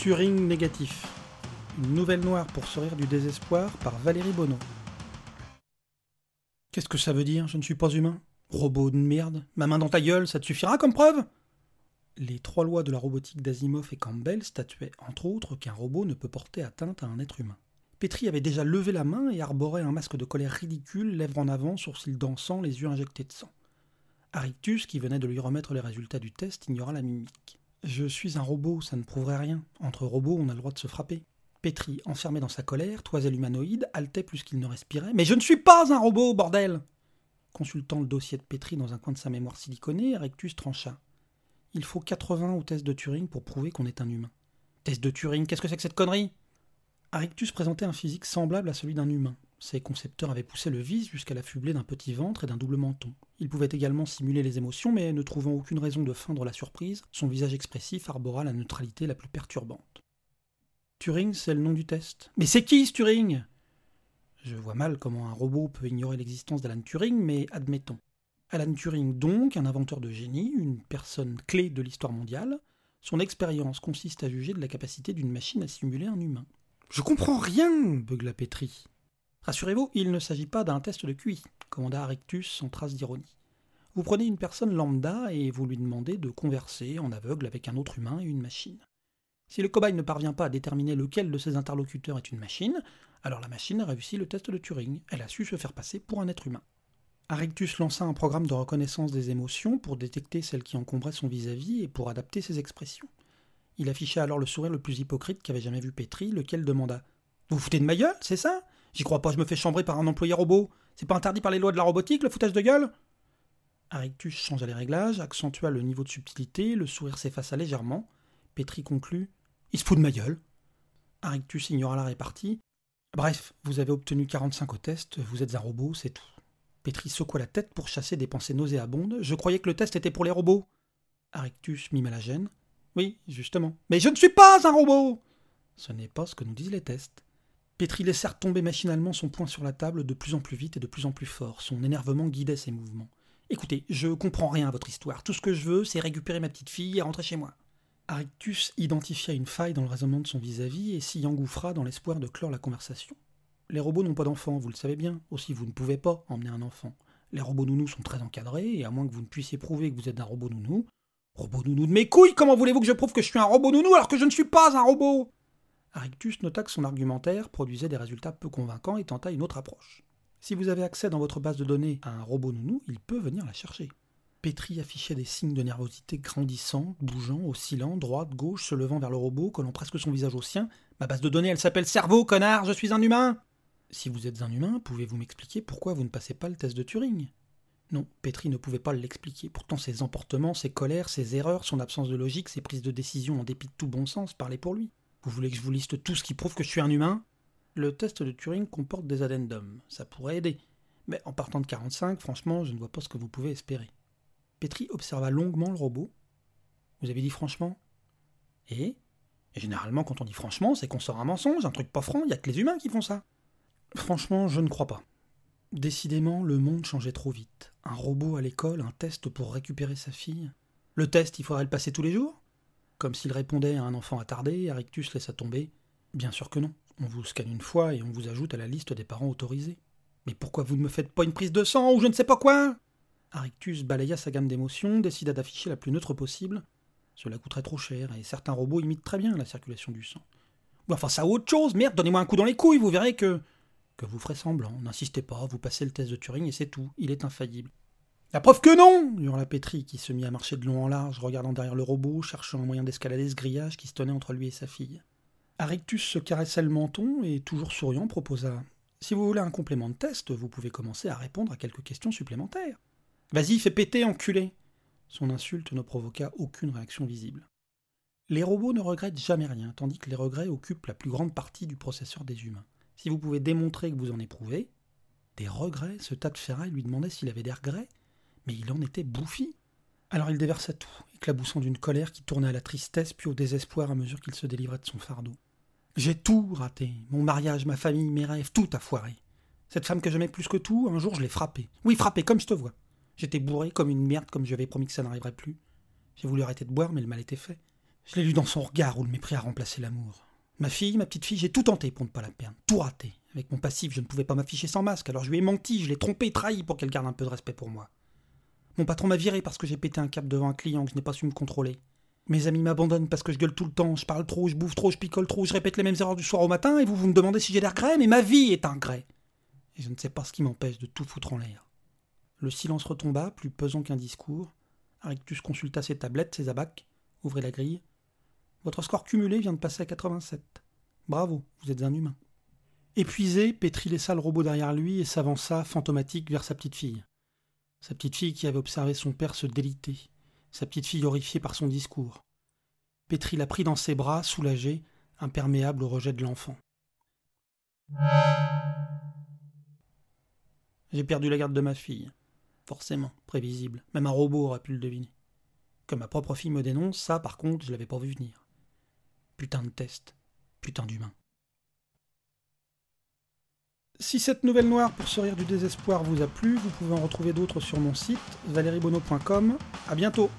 Turing négatif. Une nouvelle noire pour sourire du désespoir par Valérie Bonneau. Qu'est-ce que ça veut dire Je ne suis pas humain? Robot de merde? Ma main dans ta gueule, ça te suffira comme preuve? Les trois lois de la robotique d'Asimov et Campbell statuaient entre autres qu'un robot ne peut porter atteinte à un être humain. Petri avait déjà levé la main et arborait un masque de colère ridicule, lèvres en avant, sourcils dansants, les yeux injectés de sang. Arictus, qui venait de lui remettre les résultats du test, ignora la mimique. Je suis un robot, ça ne prouverait rien. Entre robots, on a le droit de se frapper. Petri, enfermé dans sa colère, toisait l'humanoïde, haletait plus qu'il ne respirait. Mais je ne suis pas un robot, bordel Consultant le dossier de Petri dans un coin de sa mémoire siliconée, Arictus trancha. Il faut 80 au test de Turing pour prouver qu'on est un humain. Test de Turing, qu'est-ce que c'est que cette connerie? Arictus présentait un physique semblable à celui d'un humain. Ses concepteurs avaient poussé le vice jusqu'à l'affubler d'un petit ventre et d'un double menton. Il pouvait également simuler les émotions, mais ne trouvant aucune raison de feindre la surprise, son visage expressif arbora la neutralité la plus perturbante. Turing, c'est le nom du test. Mais c'est qui ce Turing? Je vois mal comment un robot peut ignorer l'existence d'Alan Turing, mais admettons. Alan Turing, donc, un inventeur de génie, une personne clé de l'histoire mondiale, son expérience consiste à juger de la capacité d'une machine à simuler un humain. Je comprends rien, beugla Petri. Rassurez-vous, il ne s'agit pas d'un test de QI, commanda Arictus sans trace d'ironie. Vous prenez une personne lambda et vous lui demandez de converser en aveugle avec un autre humain et une machine. Si le cobaye ne parvient pas à déterminer lequel de ses interlocuteurs est une machine, alors la machine a réussi le test de Turing, elle a su se faire passer pour un être humain. Arictus lança un programme de reconnaissance des émotions pour détecter celles qui encombraient son vis-à-vis et pour adapter ses expressions. Il afficha alors le sourire le plus hypocrite qu'avait jamais vu Petri, lequel demanda Vous vous foutez de ma gueule, c'est ça? J'y crois pas, je me fais chambrer par un employé robot. C'est pas interdit par les lois de la robotique, le foutage de gueule? Arictus changea les réglages, accentua le niveau de subtilité, le sourire s'effaça légèrement. Petri conclut Il se fout de ma gueule. Arictus ignora la répartie. Bref, vous avez obtenu 45 au test, vous êtes un robot, c'est tout. Petri secoua la tête pour chasser des pensées nauséabondes. Je croyais que le test était pour les robots. Arictus mima la gêne. Oui, justement. Mais je ne suis pas un robot Ce n'est pas ce que nous disent les tests. Petri laissa tomber machinalement son poing sur la table de plus en plus vite et de plus en plus fort. Son énervement guidait ses mouvements. Écoutez, je comprends rien à votre histoire. Tout ce que je veux, c'est récupérer ma petite fille et rentrer chez moi. Arictus identifia une faille dans le raisonnement de son vis-à-vis et s'y engouffra dans l'espoir de clore la conversation. Les robots n'ont pas d'enfants, vous le savez bien. Aussi, vous ne pouvez pas emmener un enfant. Les robots nounous sont très encadrés, et à moins que vous ne puissiez prouver que vous êtes un robot nounou, Robot nounou de mes couilles, comment voulez-vous que je prouve que je suis un robot nounou alors que je ne suis pas un robot? Arictus nota que son argumentaire produisait des résultats peu convaincants et tenta une autre approche. Si vous avez accès dans votre base de données à un robot nounou, il peut venir la chercher. Petri affichait des signes de nervosité grandissants, bougeant, oscillant, droite, gauche, se levant vers le robot, collant presque son visage au sien. Ma base de données, elle s'appelle cerveau, connard, je suis un humain Si vous êtes un humain, pouvez-vous m'expliquer pourquoi vous ne passez pas le test de Turing? Non, Petri ne pouvait pas l'expliquer. Pourtant, ses emportements, ses colères, ses erreurs, son absence de logique, ses prises de décision en dépit de tout bon sens parlaient pour lui. Vous voulez que je vous liste tout ce qui prouve que je suis un humain? Le test de Turing comporte des addendums. Ça pourrait aider. Mais en partant de 45, franchement, je ne vois pas ce que vous pouvez espérer. Petri observa longuement le robot. Vous avez dit franchement? Et? Généralement, quand on dit franchement, c'est qu'on sort un mensonge, un truc pas franc, il n'y a que les humains qui font ça. Franchement, je ne crois pas. Décidément, le monde changeait trop vite. Un robot à l'école, un test pour récupérer sa fille. Le test, il faudrait le passer tous les jours? Comme s'il répondait à un enfant attardé, Arictus laissa tomber. Bien sûr que non. On vous scanne une fois et on vous ajoute à la liste des parents autorisés. Mais pourquoi vous ne me faites pas une prise de sang ou je ne sais pas quoi? Arictus balaya sa gamme d'émotions, décida d'afficher la plus neutre possible. Cela coûterait trop cher et certains robots imitent très bien la circulation du sang. Ou enfin, ça autre chose, merde, donnez-moi un coup dans les couilles, vous verrez que que vous ferez semblant, n'insistez pas, vous passez le test de Turing et c'est tout, il est infaillible. La preuve que non hurla Petri, qui se mit à marcher de long en large, regardant derrière le robot, cherchant un moyen d'escalader ce grillage qui se tenait entre lui et sa fille. Arictus se caressait le menton et, toujours souriant, proposa Si vous voulez un complément de test, vous pouvez commencer à répondre à quelques questions supplémentaires. Vas-y, fais péter, enculé Son insulte ne provoqua aucune réaction visible. Les robots ne regrettent jamais rien, tandis que les regrets occupent la plus grande partie du processeur des humains. Si vous pouvez démontrer que vous en éprouvez, des regrets, ce tas de ferraille lui demandait s'il avait des regrets, il en était bouffi. Alors il déversa tout, éclaboussant d'une colère qui tournait à la tristesse puis au désespoir à mesure qu'il se délivrait de son fardeau. J'ai tout raté, mon mariage, ma famille, mes rêves, tout a foiré. Cette femme que j'aimais plus que tout, un jour je l'ai frappée. Oui, frappée, comme je te vois. J'étais bourré comme une merde, comme je avais promis que ça n'arriverait plus. J'ai voulu arrêter de boire, mais le mal était fait. Je l'ai lu dans son regard où le mépris a remplacé l'amour. Ma fille, ma petite fille, j'ai tout tenté pour ne pas la perdre, tout raté. Avec mon passif, je ne pouvais pas m'afficher sans masque, alors je lui ai menti, je l'ai trompé, trahi pour qu'elle garde un peu de respect pour moi. Mon patron m'a viré parce que j'ai pété un cap devant un client que je n'ai pas su me contrôler. Mes amis m'abandonnent parce que je gueule tout le temps, je parle trop, je bouffe trop, je picole trop, je répète les mêmes erreurs du soir au matin, et vous, vous me demandez si j'ai des regrets, mais ma vie est un regret. Et je ne sais pas ce qui m'empêche de tout foutre en l'air. Le silence retomba, plus pesant qu'un discours. Arictus consulta ses tablettes, ses abacs, ouvrit la grille. Votre score cumulé vient de passer à 87. Bravo, vous êtes un humain. Épuisé, Petri laissa le robot derrière lui et s'avança, fantomatique, vers sa petite fille. Sa petite fille qui avait observé son père se déliter, sa petite fille horrifiée par son discours. Petri la prit dans ses bras, soulagé, imperméable au rejet de l'enfant. J'ai perdu la garde de ma fille. Forcément, prévisible. Même un robot aurait pu le deviner. Que ma propre fille me dénonce, ça, par contre, je l'avais pas vu venir. Putain de test. Putain d'humain. Si cette nouvelle noire pour se rire du désespoir vous a plu, vous pouvez en retrouver d'autres sur mon site, valeriebono.com. À bientôt!